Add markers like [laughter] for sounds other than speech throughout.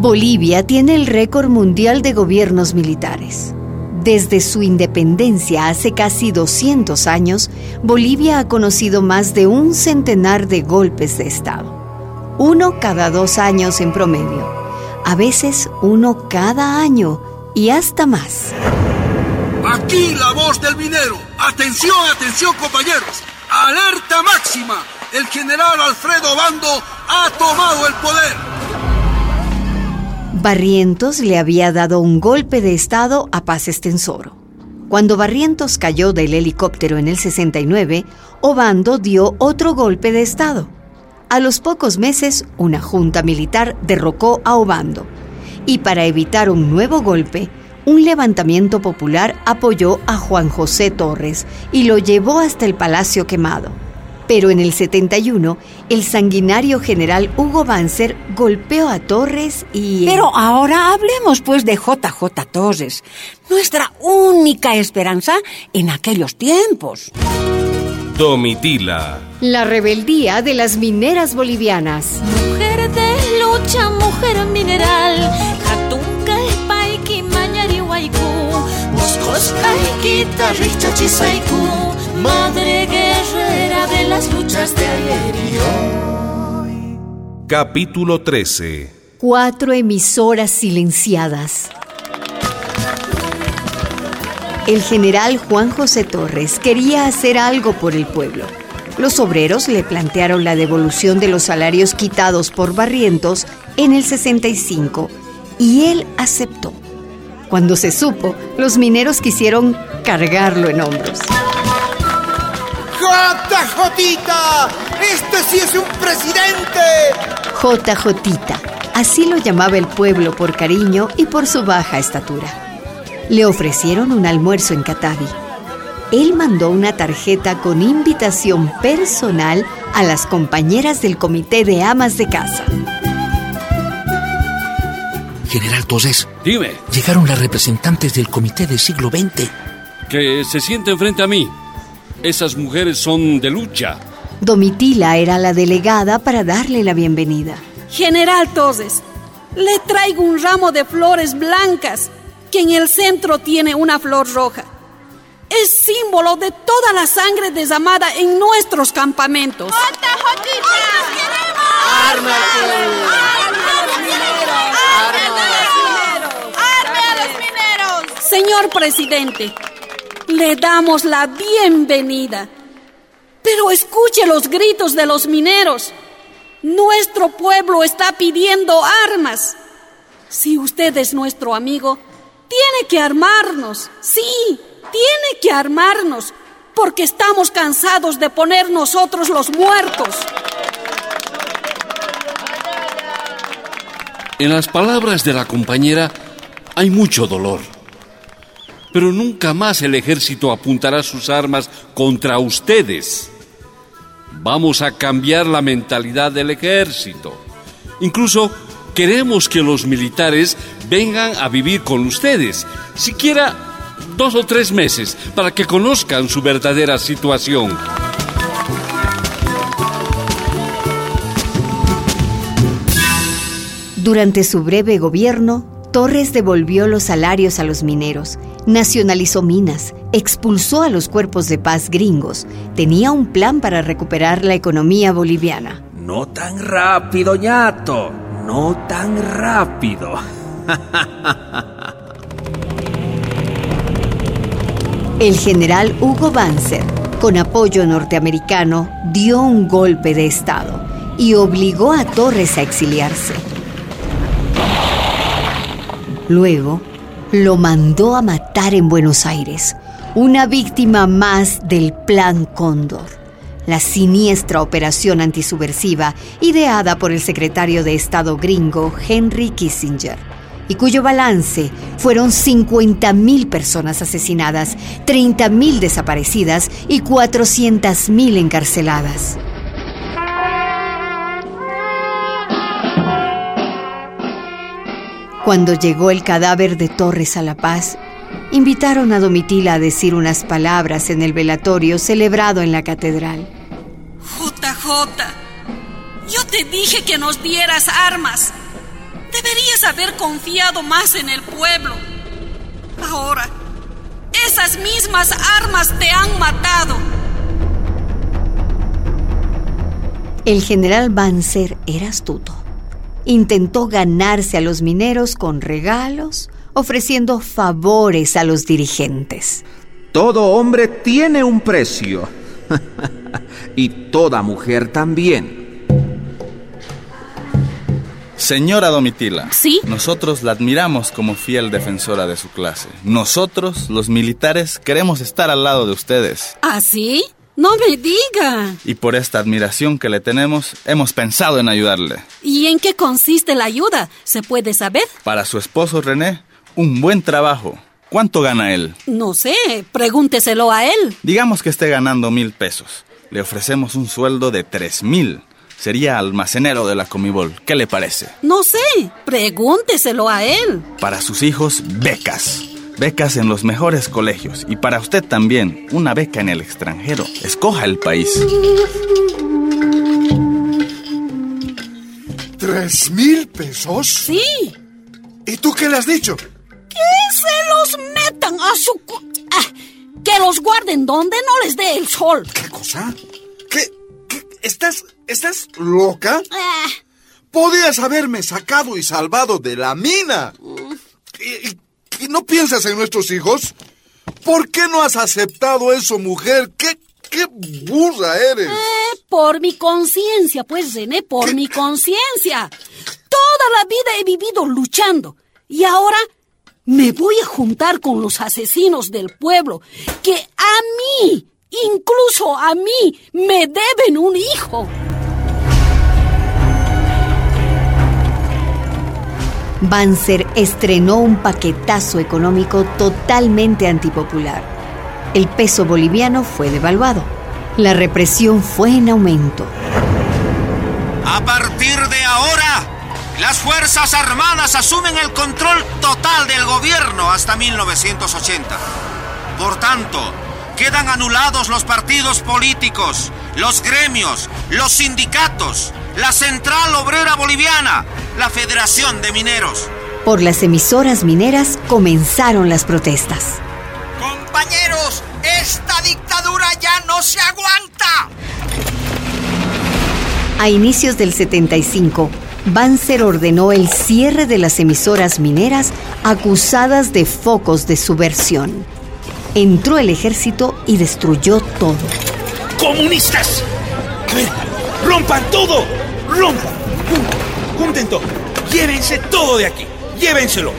Bolivia tiene el récord mundial de gobiernos militares. Desde su independencia hace casi 200 años, Bolivia ha conocido más de un centenar de golpes de Estado. Uno cada dos años en promedio. A veces uno cada año y hasta más. Aquí la voz del minero. Atención, atención compañeros. Alerta máxima. El general Alfredo Bando ha tomado el poder. Barrientos le había dado un golpe de estado a Paz Estensoro. Cuando Barrientos cayó del helicóptero en el 69, Obando dio otro golpe de estado. A los pocos meses, una junta militar derrocó a Obando. Y para evitar un nuevo golpe, un levantamiento popular apoyó a Juan José Torres y lo llevó hasta el Palacio Quemado. Pero en el 71, el sanguinario general Hugo Banzer golpeó a Torres y... Pero ahora hablemos pues de JJ Torres, nuestra única esperanza en aquellos tiempos. Domitila. La rebeldía de las mineras bolivianas. Mujer de lucha, mujer mineral. Madre guerrera de las luchas de ayer y hoy. Capítulo 13. Cuatro emisoras silenciadas. El general Juan José Torres quería hacer algo por el pueblo. Los obreros le plantearon la devolución de los salarios quitados por Barrientos en el 65 y él aceptó. Cuando se supo, los mineros quisieron cargarlo en hombros. ¡JJ! ¡Este sí es un presidente! JJ, así lo llamaba el pueblo por cariño y por su baja estatura. Le ofrecieron un almuerzo en Catavi. Él mandó una tarjeta con invitación personal a las compañeras del comité de amas de casa. General Toses, Dime, llegaron las representantes del comité del siglo XX. que se sienten frente a mí. Esas mujeres son de lucha. Domitila era la delegada para darle la bienvenida. General Toses, le traigo un ramo de flores blancas que en el centro tiene una flor roja. Es símbolo de toda la sangre derramada en nuestros campamentos. Señor presidente, le damos la bienvenida. Pero escuche los gritos de los mineros. Nuestro pueblo está pidiendo armas. Si usted es nuestro amigo, tiene que armarnos. Sí, tiene que armarnos. Porque estamos cansados de poner nosotros los muertos. En las palabras de la compañera hay mucho dolor. Pero nunca más el ejército apuntará sus armas contra ustedes. Vamos a cambiar la mentalidad del ejército. Incluso queremos que los militares vengan a vivir con ustedes, siquiera dos o tres meses, para que conozcan su verdadera situación. Durante su breve gobierno, Torres devolvió los salarios a los mineros, nacionalizó minas, expulsó a los cuerpos de paz gringos, tenía un plan para recuperar la economía boliviana. No tan rápido, ñato. No tan rápido. [laughs] El general Hugo Banzer, con apoyo norteamericano, dio un golpe de Estado y obligó a Torres a exiliarse. Luego, lo mandó a matar en Buenos Aires, una víctima más del Plan Cóndor, la siniestra operación antisubversiva ideada por el secretario de Estado gringo Henry Kissinger, y cuyo balance fueron 50.000 personas asesinadas, 30.000 desaparecidas y 400.000 encarceladas. Cuando llegó el cadáver de Torres a La Paz, invitaron a Domitila a decir unas palabras en el velatorio celebrado en la catedral. JJ, yo te dije que nos dieras armas. Deberías haber confiado más en el pueblo. Ahora, esas mismas armas te han matado. El general Banzer era astuto. Intentó ganarse a los mineros con regalos, ofreciendo favores a los dirigentes. Todo hombre tiene un precio. [laughs] y toda mujer también. Señora Domitila. ¿Sí? Nosotros la admiramos como fiel defensora de su clase. Nosotros, los militares, queremos estar al lado de ustedes. ¿Ah, sí? No me diga. Y por esta admiración que le tenemos, hemos pensado en ayudarle. ¿Y en qué consiste la ayuda? ¿Se puede saber? Para su esposo René, un buen trabajo. ¿Cuánto gana él? No sé, pregúnteselo a él. Digamos que esté ganando mil pesos. Le ofrecemos un sueldo de tres mil. Sería almacenero de la Comibol. ¿Qué le parece? No sé, pregúnteselo a él. Para sus hijos, becas. Becas en los mejores colegios. Y para usted también, una beca en el extranjero. Escoja el país. ¿Tres mil pesos? Sí. ¿Y tú qué le has dicho? Que se los metan a su... cu- Ah, que los guarden donde no les dé el sol. ¿Qué cosa? ¿Qué? qué- ¿Estás, estás loca? Ah, Podías haberme sacado y salvado de la mina. ¿Y, y- y no piensas en nuestros hijos? ¿Por qué no has aceptado eso, mujer? ¿Qué, qué burra eres? eh, por mi conciencia, pues, René, por mi conciencia. Toda la vida he vivido luchando. Y ahora me voy a juntar con los asesinos del pueblo, que a mí, incluso a mí, me deben un hijo. Banzer estrenó un paquetazo económico totalmente antipopular. El peso boliviano fue devaluado. La represión fue en aumento. A partir de ahora, las Fuerzas Armadas asumen el control total del gobierno hasta 1980. Por tanto, quedan anulados los partidos políticos, los gremios, los sindicatos, la Central Obrera Boliviana, la Federación de Mineros. Por las emisoras mineras comenzaron las protestas. Compañeros, esta dictadura ya no se aguanta. A inicios del 75, Banzer ordenó el cierre de las emisoras mineras acusadas de focos de subversión. Entró el ejército y destruyó todo. ¡Comunistas! Rompan todo, rompan. Todo. Llévense todo de aquí. Llévenselo.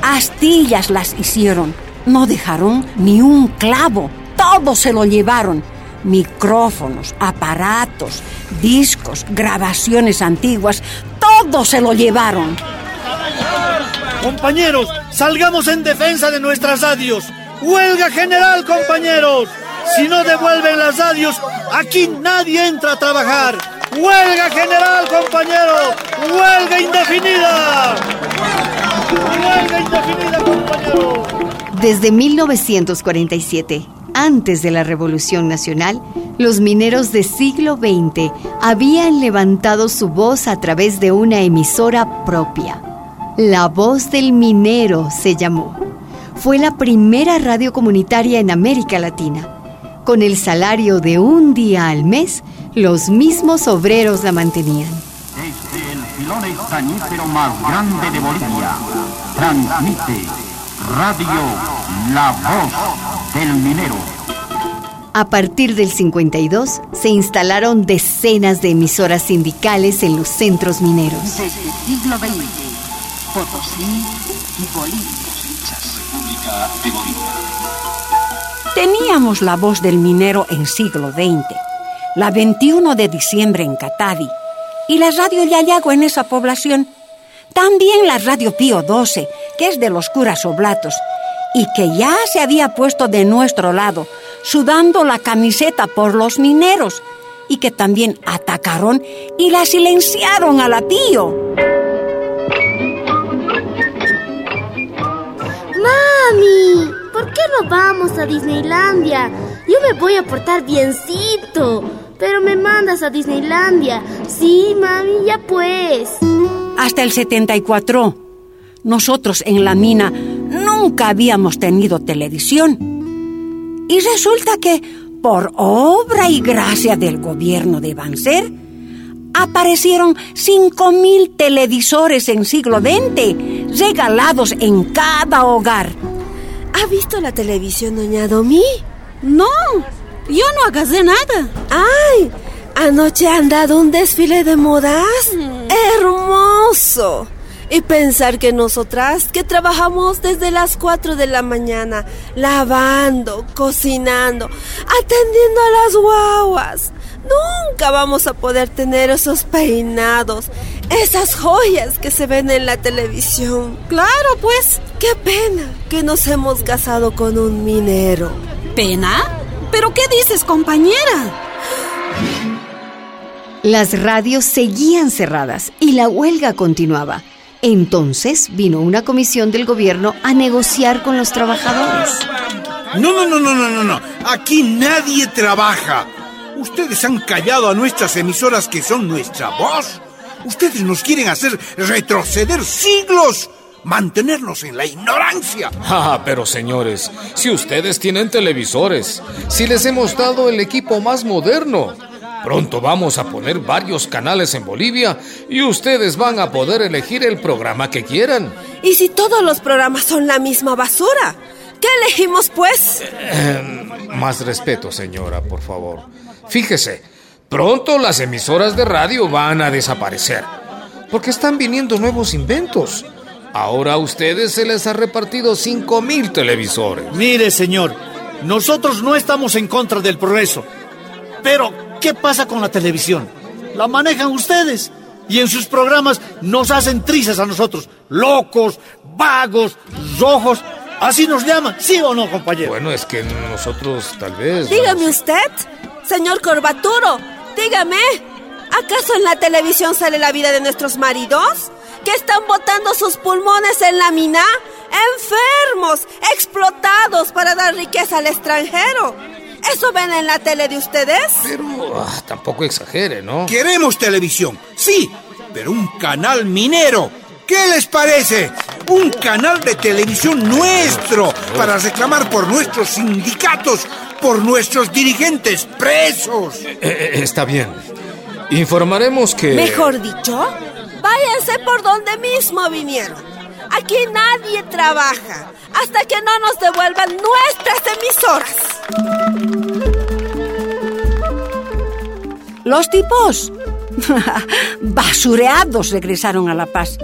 Astillas las hicieron. No dejaron ni un clavo. Todo se lo llevaron. Micrófonos, aparatos, discos, grabaciones antiguas. Todo se lo llevaron. Compañeros, salgamos en defensa de nuestras radios. Huelga general, compañeros. Si no devuelven las radios, aquí nadie entra a trabajar. Huelga general, compañeros. Huelga indefinida. Huelga indefinida, compañeros. Desde 1947, antes de la Revolución Nacional, los mineros de siglo XX habían levantado su voz a través de una emisora propia. La voz del minero se llamó. Fue la primera radio comunitaria en América Latina. Con el salario de un día al mes, los mismos obreros la mantenían. Desde el filón estañífero más grande de Bolivia, transmite Radio La Voz del Minero. A partir del 52 se instalaron decenas de emisoras sindicales en los centros mineros. Desde el siglo XX, Potosí y Bolivia. Teníamos la voz del minero en siglo XX, la 21 de diciembre en Catavi y la radio Yayago en esa población. También la radio Pío 12, que es de los curas oblatos y que ya se había puesto de nuestro lado, sudando la camiseta por los mineros y que también atacaron y la silenciaron a la Pío. ¡Mami! ¿Por qué no vamos a Disneylandia? Yo me voy a portar biencito. pero me mandas a Disneylandia. Sí, mami, ya pues. Hasta el 74, nosotros en la mina nunca habíamos tenido televisión. Y resulta que, por obra y gracia del gobierno de Banzer, aparecieron 5.000 televisores en siglo XX, regalados en cada hogar. ¿Ha visto la televisión, doña Domi? No, yo no agasé nada. ¡Ay! Anoche han dado un desfile de modas. ¡Hermoso! Y pensar que nosotras, que trabajamos desde las 4 de la mañana, lavando, cocinando, atendiendo a las guaguas, nunca vamos a poder tener esos peinados, esas joyas que se ven en la televisión. Claro, pues. Qué pena que nos hemos casado con un minero. ¿Pena? ¿Pero qué dices, compañera? Las radios seguían cerradas y la huelga continuaba. Entonces vino una comisión del gobierno a negociar con los trabajadores. No, no, no, no, no, no, no. Aquí nadie trabaja. Ustedes han callado a nuestras emisoras que son nuestra voz. Ustedes nos quieren hacer retroceder siglos, mantenernos en la ignorancia. Ah, pero señores, si ustedes tienen televisores, si les hemos dado el equipo más moderno, pronto vamos a poner varios canales en Bolivia y ustedes van a poder elegir el programa que quieran. ¿Y si todos los programas son la misma basura? ¿Qué elegimos pues? Eh, más respeto, señora, por favor. Fíjese, pronto las emisoras de radio van a desaparecer, porque están viniendo nuevos inventos. Ahora a ustedes se les ha repartido 5.000 televisores. Mire, señor, nosotros no estamos en contra del progreso. Pero, ¿qué pasa con la televisión? La manejan ustedes. Y en sus programas nos hacen trizas a nosotros. Locos, vagos, rojos. Así nos llaman, ¿sí o no, compañero? Bueno, es que nosotros tal vez... Dígame usted, señor Corbaturo, dígame, ¿acaso en la televisión sale la vida de nuestros maridos? ¿Que están botando sus pulmones en la mina? Enfermos, explotados para dar riqueza al extranjero. ¿Eso ven en la tele de ustedes? Pero ah, tampoco exagere, ¿no? Queremos televisión, sí, pero un canal minero. ¿Qué les parece? Un canal de televisión nuestro para reclamar por nuestros sindicatos, por nuestros dirigentes presos. Eh, eh, está bien. Informaremos que... Mejor dicho, váyanse por donde mismo vinieron. Aquí nadie trabaja hasta que no nos devuelvan nuestras emisoras. Los tipos [laughs] basureados regresaron a La Paz.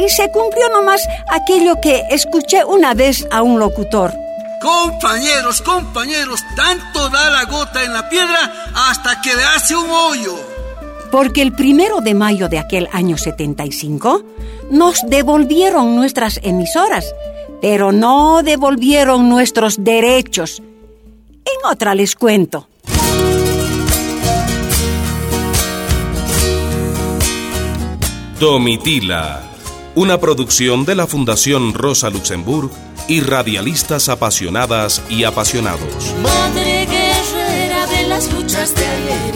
Y se cumplió nomás aquello que escuché una vez a un locutor. Compañeros, compañeros, tanto da la gota en la piedra hasta que le hace un hoyo. Porque el primero de mayo de aquel año 75 nos devolvieron nuestras emisoras, pero no devolvieron nuestros derechos. En otra les cuento. Domitila, una producción de la Fundación Rosa Luxemburg y radialistas apasionadas y apasionados. Madre guerrera de las luchas de ayer.